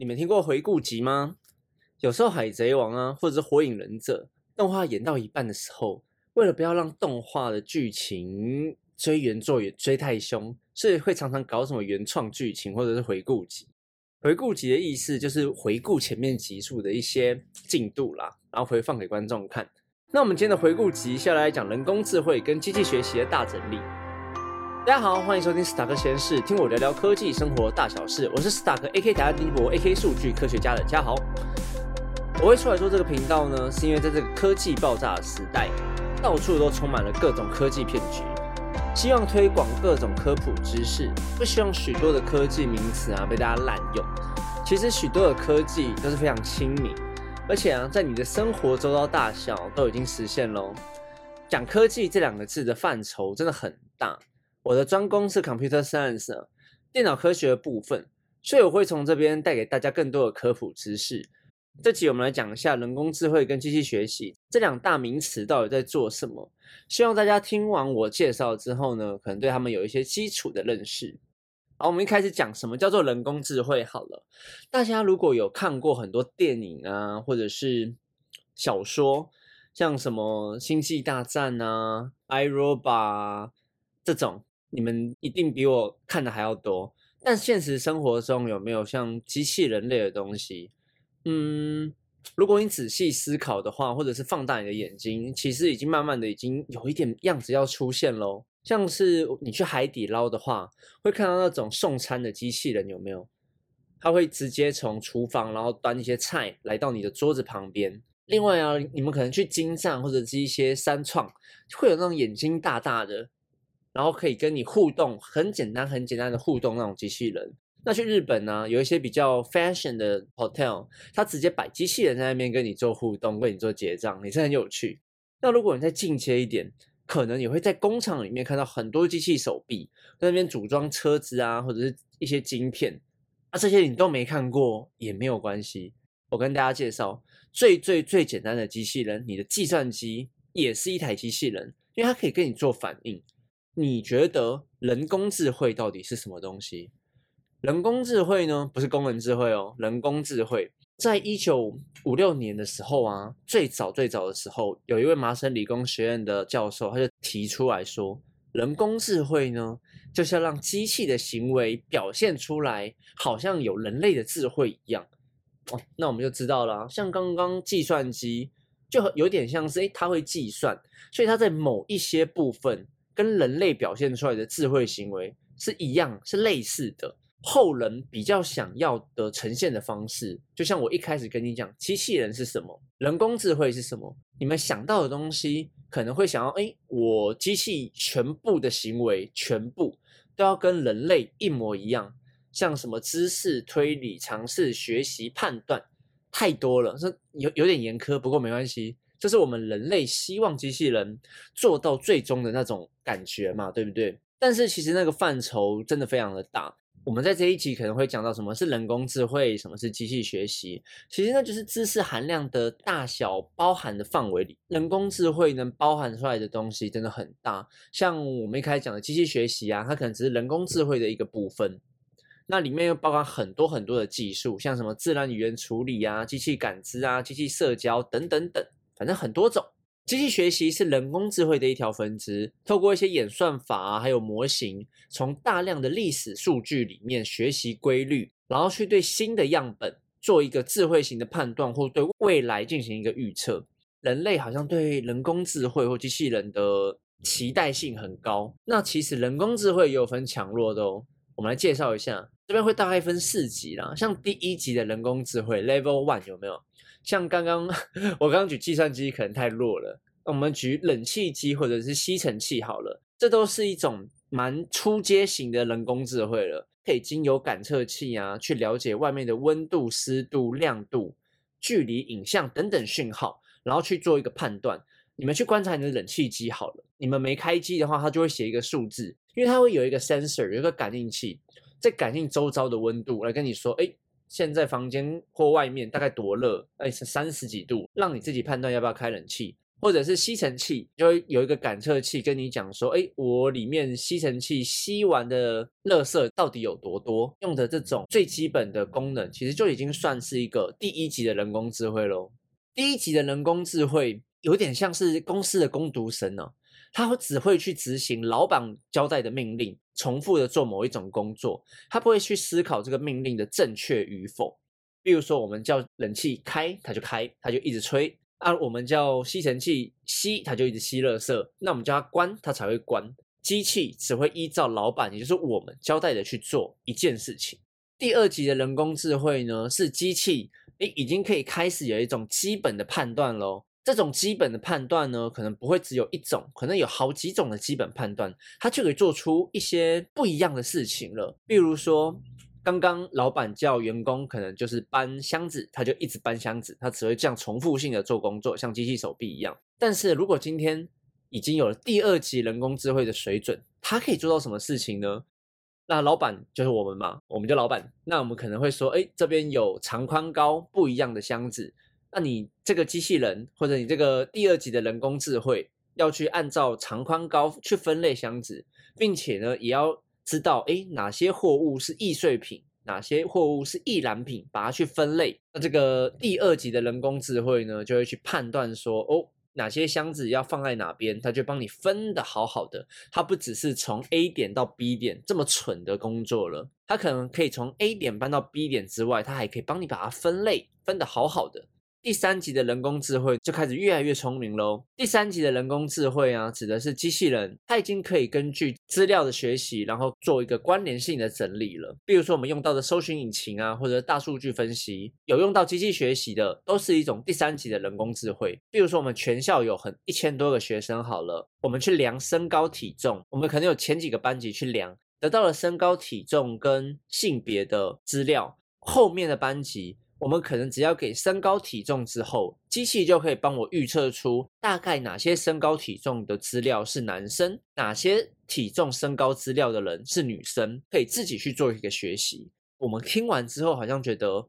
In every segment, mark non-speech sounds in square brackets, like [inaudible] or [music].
你们听过回顾集吗？有时候《海贼王》啊，或者是《火影忍者》动画演到一半的时候，为了不要让动画的剧情追原作也追太凶，所以会常常搞什么原创剧情或者是回顾集。回顾集的意思就是回顾前面集数的一些进度啦，然后回放给观众看。那我们今天的回顾集下来讲人工智慧跟机器学习的大整理。大家好，欢迎收听斯塔克实验室，听我聊聊科技生活大小事。我是斯塔克 A K 台下丁博 A K 数据科学家的嘉豪。我会出来做这个频道呢，是因为在这个科技爆炸的时代，到处都充满了各种科技骗局，希望推广各种科普知识，不希望许多的科技名词啊被大家滥用。其实许多的科技都是非常亲民，而且啊，在你的生活周遭大小都已经实现喽。讲科技这两个字的范畴真的很大。我的专攻是 computer science，电脑科学的部分，所以我会从这边带给大家更多的科普知识。这集我们来讲一下人工智慧跟机器学习这两大名词到底在做什么。希望大家听完我介绍之后呢，可能对他们有一些基础的认识。好，我们一开始讲什么叫做人工智慧好了。大家如果有看过很多电影啊，或者是小说，像什么《星际大战》啊，《I Robot》这种。你们一定比我看的还要多，但现实生活中有没有像机器人类的东西？嗯，如果你仔细思考的话，或者是放大你的眼睛，其实已经慢慢的已经有一点样子要出现喽。像是你去海底捞的话，会看到那种送餐的机器人有没有？它会直接从厨房然后端一些菜来到你的桌子旁边。另外啊，你们可能去金站或者是一些三创，会有那种眼睛大大的。然后可以跟你互动，很简单、很简单的互动那种机器人。那去日本呢，有一些比较 fashion 的 hotel，它直接摆机器人在那边跟你做互动，跟你做结账，也是很有趣。那如果你再进阶一点，可能你会在工厂里面看到很多机器手臂在那边组装车子啊，或者是一些晶片。啊，这些你都没看过也没有关系。我跟大家介绍最最最简单的机器人，你的计算机也是一台机器人，因为它可以跟你做反应。你觉得人工智慧到底是什么东西？人工智慧呢，不是工人智慧哦。人工智慧在一九五六年的时候啊，最早最早的时候，有一位麻省理工学院的教授，他就提出来说，人工智慧呢，就是要让机器的行为表现出来，好像有人类的智慧一样。哦，那我们就知道了，像刚刚计算机就有点像是，诶，它会计算，所以它在某一些部分。跟人类表现出来的智慧行为是一样，是类似的。后人比较想要的呈现的方式，就像我一开始跟你讲，机器人是什么，人工智慧是什么，你们想到的东西可能会想要，哎，我机器全部的行为全部都要跟人类一模一样，像什么知识推理、尝试学习、判断，太多了，这有有点严苛，不过没关系。这是我们人类希望机器人做到最终的那种感觉嘛，对不对？但是其实那个范畴真的非常的大。我们在这一集可能会讲到什么是人工智慧，什么是机器学习。其实那就是知识含量的大小包含的范围里，人工智慧能包含出来的东西真的很大。像我们一开始讲的机器学习啊，它可能只是人工智慧的一个部分，那里面又包含很多很多的技术，像什么自然语言处理啊、机器感知啊、机器社交等等等。反正很多种，机器学习是人工智慧的一条分支，透过一些演算法啊还有模型，从大量的历史数据里面学习规律，然后去对新的样本做一个智慧型的判断，或对未来进行一个预测。人类好像对人工智慧或机器人的期待性很高，那其实人工智慧也有分强弱的哦。我们来介绍一下，这边会大概分四级啦，像第一级的人工智慧 Level One 有没有？像刚刚 [laughs] 我刚刚举计算机可能太弱了，我们举冷气机或者是吸尘器好了，这都是一种蛮初阶型的人工智慧了，可以经由感测器啊去了解外面的温度、湿度、亮度、距离、影像等等讯号，然后去做一个判断。你们去观察你的冷气机好了，你们没开机的话，它就会写一个数字，因为它会有一个 sensor，有一个感应器，在感应周遭的温度来跟你说，哎。现在房间或外面大概多热？哎，是三十几度，让你自己判断要不要开冷气。或者是吸尘器，就会有一个感测器跟你讲说，哎，我里面吸尘器吸完的垃圾到底有多多？用的这种最基本的功能，其实就已经算是一个第一级的人工智慧喽。第一级的人工智慧有点像是公司的工读生呢，他会只会去执行老板交代的命令，重复的做某一种工作，他不会去思考这个命令的正确与否。比如说，我们叫冷气开，它就开，它就一直吹。啊，我们叫吸尘器吸，它就一直吸垃圾。那我们叫它关，它才会关。机器只会依照老板，也就是我们交代的去做一件事情。第二级的人工智慧呢，是机器诶已经可以开始有一种基本的判断喽。这种基本的判断呢，可能不会只有一种，可能有好几种的基本判断，它就可以做出一些不一样的事情了。比如说。刚刚老板叫员工可能就是搬箱子，他就一直搬箱子，他只会这样重复性的做工作，像机器手臂一样。但是如果今天已经有了第二级人工智慧的水准，他可以做到什么事情呢？那老板就是我们嘛，我们叫老板。那我们可能会说，哎，这边有长宽高不一样的箱子，那你这个机器人或者你这个第二级的人工智慧要去按照长宽高去分类箱子，并且呢，也要。知道哎，哪些货物是易碎品，哪些货物是易燃品，把它去分类。那这个第二级的人工智慧呢，就会去判断说，哦，哪些箱子要放在哪边，它就帮你分的好好的。它不只是从 A 点到 B 点这么蠢的工作了，它可能可以从 A 点搬到 B 点之外，它还可以帮你把它分类，分的好好的。第三级的人工智慧就开始越来越聪明喽。第三级的人工智慧啊，指的是机器人，它已经可以根据资料的学习，然后做一个关联性的整理了。比如说我们用到的搜寻引擎啊，或者大数据分析，有用到机器学习的，都是一种第三级的人工智慧。比如说我们全校有很一千多个学生，好了，我们去量身高体重，我们可能有前几个班级去量，得到了身高体重跟性别的资料，后面的班级。我们可能只要给身高体重之后，机器就可以帮我预测出大概哪些身高体重的资料是男生，哪些体重身高资料的人是女生，可以自己去做一个学习。我们听完之后，好像觉得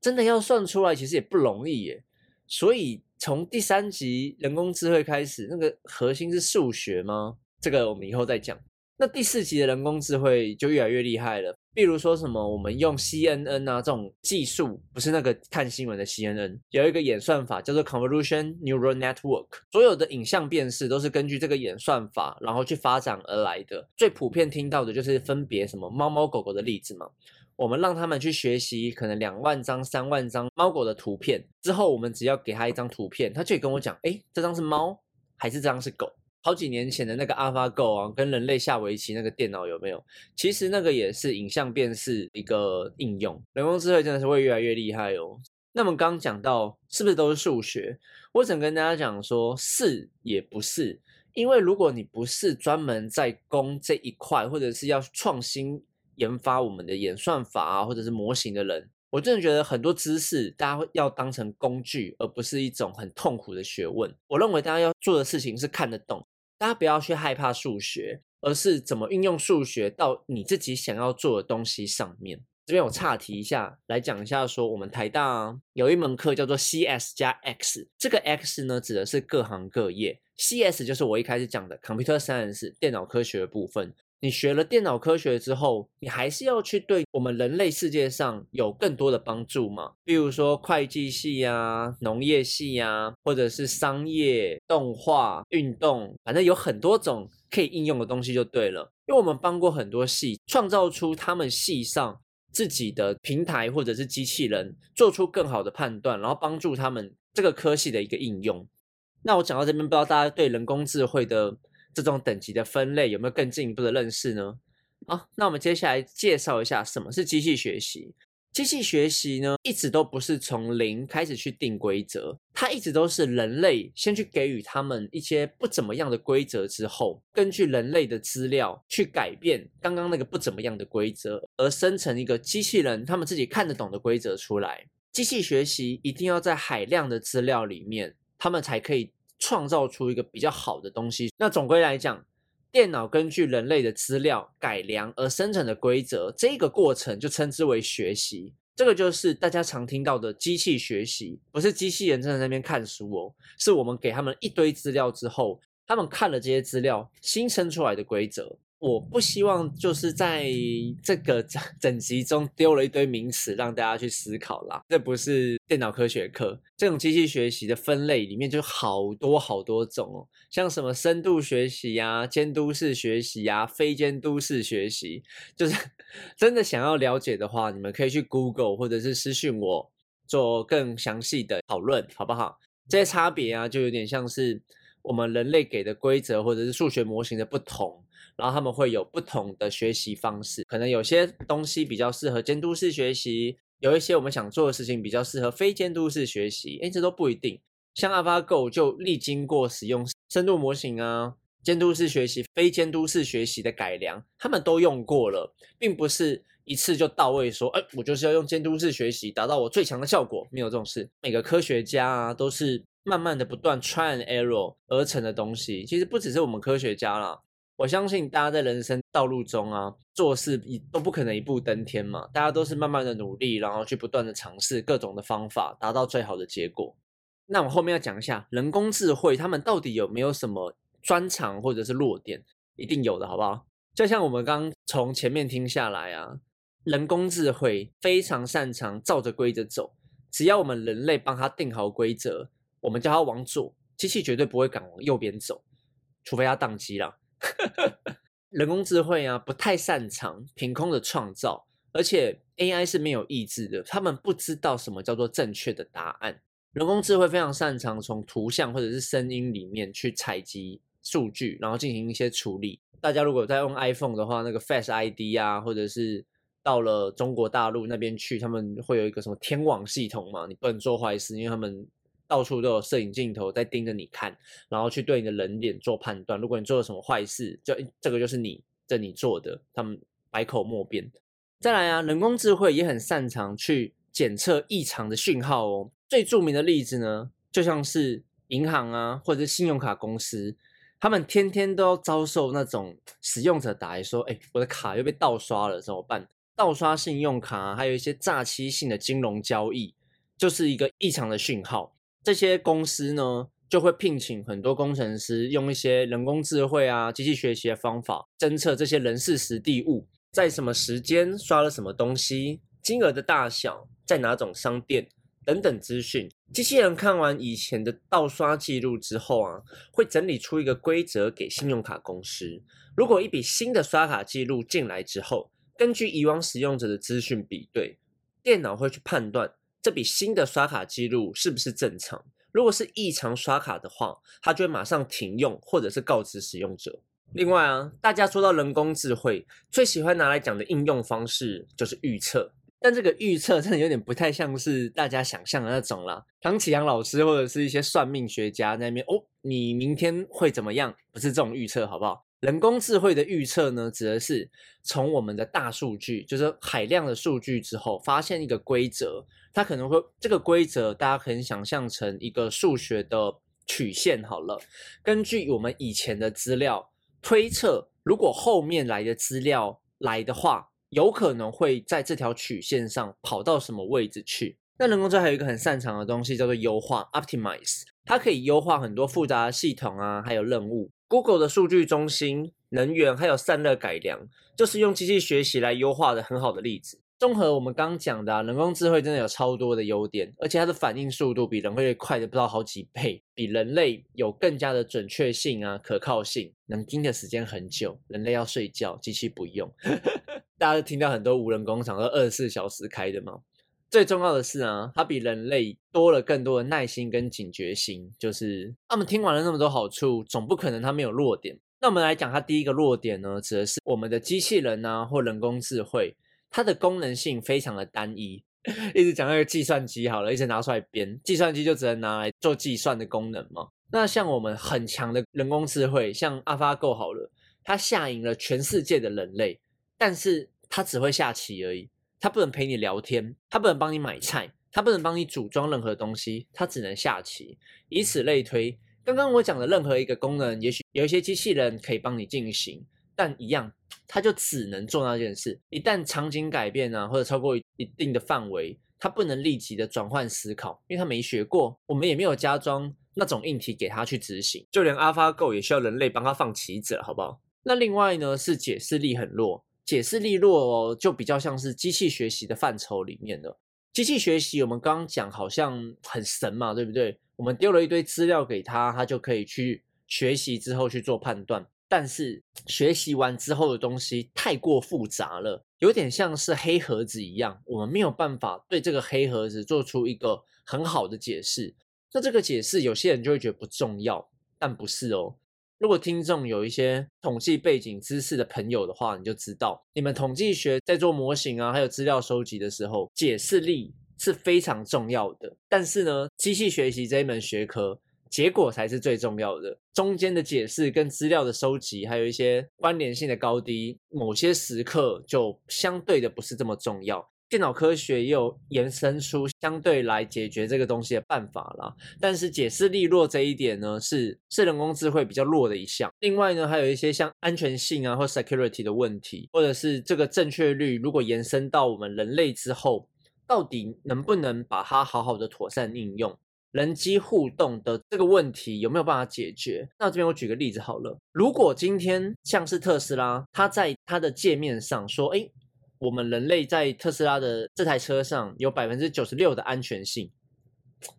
真的要算出来，其实也不容易耶。所以从第三集人工智慧开始，那个核心是数学吗？这个我们以后再讲。那第四集的人工智慧就越来越厉害了。比如说什么，我们用 CNN 啊这种技术，不是那个看新闻的 CNN，有一个演算法叫做 Convolution Neural Network，所有的影像辨识都是根据这个演算法，然后去发展而来的。最普遍听到的就是分别什么猫猫狗狗的例子嘛，我们让他们去学习可能两万张、三万张猫狗的图片之后，我们只要给他一张图片，他就可以跟我讲，哎，这张是猫还是这张是狗？好几年前的那个 AlphaGo 啊，跟人类下围棋那个电脑有没有？其实那个也是影像辨识一个应用，人工智慧真的是会越来越厉害哦。那么刚讲到是不是都是数学？我想跟大家讲说，是也不是，因为如果你不是专门在攻这一块，或者是要创新研发我们的演算法啊，或者是模型的人。我真的觉得很多知识，大家要当成工具，而不是一种很痛苦的学问。我认为大家要做的事情是看得懂，大家不要去害怕数学，而是怎么运用数学到你自己想要做的东西上面。这边我岔题一下，来讲一下，说我们台大有一门课叫做 CS 加 X，这个 X 呢指的是各行各业，CS 就是我一开始讲的 Computer Science 电脑科学的部分。你学了电脑科学之后，你还是要去对我们人类世界上有更多的帮助嘛？比如说会计系啊、农业系啊，或者是商业、动画、运动，反正有很多种可以应用的东西就对了。因为我们帮过很多系，创造出他们系上自己的平台或者是机器人，做出更好的判断，然后帮助他们这个科系的一个应用。那我讲到这边，不知道大家对人工智慧的。这种等级的分类有没有更进一步的认识呢？好，那我们接下来介绍一下什么是机器学习。机器学习呢，一直都不是从零开始去定规则，它一直都是人类先去给予他们一些不怎么样的规则之后，根据人类的资料去改变刚刚那个不怎么样的规则，而生成一个机器人他们自己看得懂的规则出来。机器学习一定要在海量的资料里面，他们才可以。创造出一个比较好的东西。那总归来讲，电脑根据人类的资料改良而生成的规则，这个过程就称之为学习。这个就是大家常听到的机器学习，不是机器人在那边看书哦，是我们给他们一堆资料之后，他们看了这些资料，新生出来的规则。我不希望就是在这个整 [laughs] 整集中丢了一堆名词让大家去思考啦。这不是电脑科学课，这种机器学习的分类里面就好多好多种哦，像什么深度学习呀、监督式学习呀、非监督式学习，就是 [laughs] 真的想要了解的话，你们可以去 Google 或者是私讯我做更详细的讨论，好不好？这些差别啊，就有点像是我们人类给的规则或者是数学模型的不同。然后他们会有不同的学习方式，可能有些东西比较适合监督式学习，有一些我们想做的事情比较适合非监督式学习，哎，这都不一定。像 AlphaGo 就历经过使用深度模型啊、监督式学习、非监督式学习的改良，他们都用过了，并不是一次就到位，说，哎，我就是要用监督式学习达到我最强的效果，没有这种事。每个科学家啊，都是慢慢的不断 try and error 而成的东西。其实不只是我们科学家啦。我相信大家在人生道路中啊，做事一都不可能一步登天嘛，大家都是慢慢的努力，然后去不断的尝试各种的方法，达到最好的结果。那我后面要讲一下人工智慧，他们到底有没有什么专长或者是弱点？一定有的，好不好？就像我们刚从前面听下来啊，人工智慧非常擅长照着规则走，只要我们人类帮他定好规则，我们叫他往左，机器绝对不会敢往右边走，除非它宕机了。[laughs] 人工智慧啊，不太擅长凭空的创造，而且 AI 是没有意志的，他们不知道什么叫做正确的答案。人工智慧非常擅长从图像或者是声音里面去采集数据，然后进行一些处理。大家如果在用 iPhone 的话，那个 Face ID 啊，或者是到了中国大陆那边去，他们会有一个什么天网系统嘛？你不能做坏事，因为他们。到处都有摄影镜头在盯着你看，然后去对你的人脸做判断。如果你做了什么坏事，就这个就是你这你做的，他们百口莫辩。再来啊，人工智慧也很擅长去检测异常的讯号哦。最著名的例子呢，就像是银行啊，或者是信用卡公司，他们天天都要遭受那种使用者打来说：“哎，我的卡又被盗刷了，怎么办？”盗刷信用卡，还有一些诈欺性的金融交易，就是一个异常的讯号。这些公司呢，就会聘请很多工程师，用一些人工智慧啊、机器学习的方法，侦测这些人事实地物，在什么时间刷了什么东西，金额的大小，在哪种商店等等资讯。机器人看完以前的盗刷记录之后啊，会整理出一个规则给信用卡公司。如果一笔新的刷卡记录进来之后，根据以往使用者的资讯比对，电脑会去判断。这笔新的刷卡记录是不是正常？如果是异常刷卡的话，它就会马上停用，或者是告知使用者。另外啊，大家说到人工智慧，最喜欢拿来讲的应用方式就是预测。但这个预测真的有点不太像是大家想象的那种啦。唐启阳老师或者是一些算命学家那边哦，你明天会怎么样？不是这种预测，好不好？人工智慧的预测呢，指的是从我们的大数据，就是海量的数据之后，发现一个规则。它可能会这个规则，大家可以想象成一个数学的曲线好了。根据我们以前的资料推测，如果后面来的资料来的话，有可能会在这条曲线上跑到什么位置去？那人工智能还有一个很擅长的东西叫做优化 （optimize），它可以优化很多复杂的系统啊，还有任务。Google 的数据中心、能源还有散热改良，就是用机器学习来优化的很好的例子。综合我们刚讲的，人工智慧真的有超多的优点，而且它的反应速度比人类快的不知道好几倍，比人类有更加的准确性啊、可靠性，能盯的时间很久。人类要睡觉，机器不用。[laughs] 大家都听到很多无人工厂都二十四小时开的吗？最重要的是啊，它比人类多了更多的耐心跟警觉心。就是他们听完了那么多好处，总不可能它没有弱点。那我们来讲它第一个弱点呢，指的是我们的机器人啊或人工智慧。它的功能性非常的单一，[laughs] 一直讲那个计算机好了，一直拿出来编，计算机就只能拿来做计算的功能嘛。那像我们很强的人工智慧，像 AlphaGo 好了，它下赢了全世界的人类，但是它只会下棋而已，它不能陪你聊天，它不能帮你买菜，它不能帮你组装任何东西，它只能下棋。以此类推，刚刚我讲的任何一个功能，也许有一些机器人可以帮你进行。但一样，他就只能做那件事。一旦场景改变啊，或者超过一定的范围，他不能立即的转换思考，因为他没学过，我们也没有加装那种硬体给他去执行。就连 AlphaGo 也需要人类帮他放棋子，好不好？那另外呢，是解释力很弱，解释利落哦就比较像是机器学习的范畴里面的。机器学习我们刚刚讲好像很神嘛，对不对？我们丢了一堆资料给他，他就可以去学习之后去做判断。但是学习完之后的东西太过复杂了，有点像是黑盒子一样，我们没有办法对这个黑盒子做出一个很好的解释。那这个解释有些人就会觉得不重要，但不是哦。如果听众有一些统计背景知识的朋友的话，你就知道，你们统计学在做模型啊，还有资料收集的时候，解释力是非常重要的。但是呢，机器学习这一门学科。结果才是最重要的，中间的解释跟资料的收集，还有一些关联性的高低，某些时刻就相对的不是这么重要。电脑科学也有延伸出相对来解决这个东西的办法啦。但是解释力弱这一点呢，是是人工智慧比较弱的一项。另外呢，还有一些像安全性啊或 security 的问题，或者是这个正确率，如果延伸到我们人类之后，到底能不能把它好好的妥善应用？人机互动的这个问题有没有办法解决？那这边我举个例子好了。如果今天像是特斯拉，它在它的界面上说：“哎，我们人类在特斯拉的这台车上有百分之九十六的安全性。”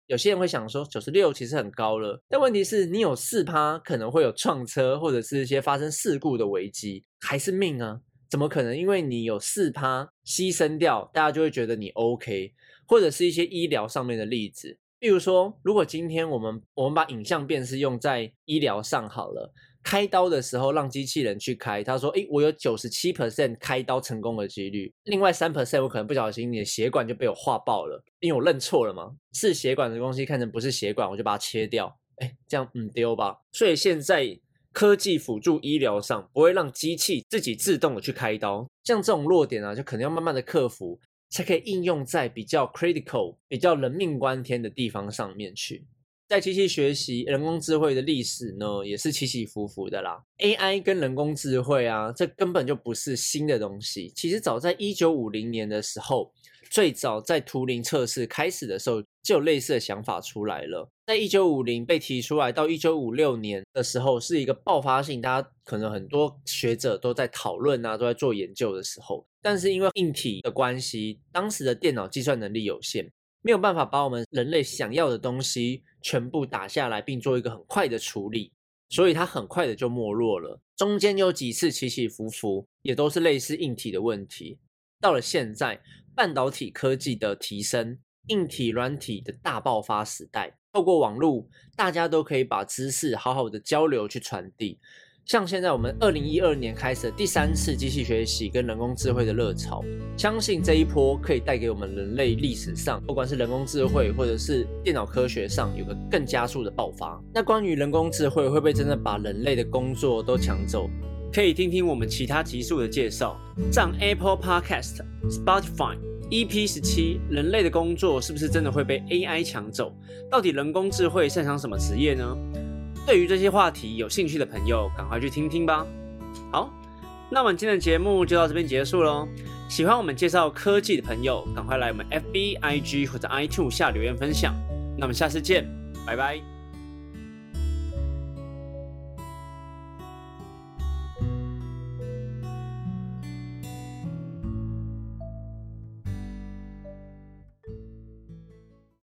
有些人会想说，九十六其实很高了。但问题是你有四趴可能会有撞车或者是一些发生事故的危机，还是命啊？怎么可能？因为你有四趴牺牲掉，大家就会觉得你 OK，或者是一些医疗上面的例子。比如说，如果今天我们我们把影像辨识用在医疗上好了，开刀的时候让机器人去开，他说：“诶，我有九十七 percent 开刀成功的几率，另外三 percent 我可能不小心你的血管就被我划爆了，因为我认错了嘛，是血管的东西看成不是血管，我就把它切掉，诶，这样嗯丢吧。所以现在科技辅助医疗上不会让机器自己自动的去开刀，像这种弱点啊，就可能要慢慢的克服。才可以应用在比较 critical、比较人命关天的地方上面去。在机器学习、人工智慧的历史呢，也是起起伏伏的啦。AI 跟人工智慧啊，这根本就不是新的东西。其实早在一九五零年的时候，最早在图灵测试开始的时候，就有类似的想法出来了。在一九五零被提出来到一九五六年的时候，是一个爆发性，大家可能很多学者都在讨论啊，都在做研究的时候。但是因为硬体的关系，当时的电脑计算能力有限，没有办法把我们人类想要的东西全部打下来，并做一个很快的处理，所以它很快的就没落了。中间有几次起起伏伏，也都是类似硬体的问题。到了现在，半导体科技的提升，硬体软体的大爆发时代，透过网络，大家都可以把知识好好的交流去传递。像现在我们二零一二年开始的第三次机器学习跟人工智慧的热潮，相信这一波可以带给我们人类历史上，不管是人工智慧或者是电脑科学上，有个更加速的爆发。那关于人工智慧会不会真的把人类的工作都抢走？可以听听我们其他集数的介绍，像 Apple Podcast、Spotify EP 十七，人类的工作是不是真的会被 AI 抢走？到底人工智慧擅长什么职业呢？对于这些话题有兴趣的朋友，赶快去听听吧。好，那我们今天的节目就到这边结束喽。喜欢我们介绍科技的朋友，赶快来我们 FB、IG 或者 iTune 下留言分享。那我们下次见，拜拜。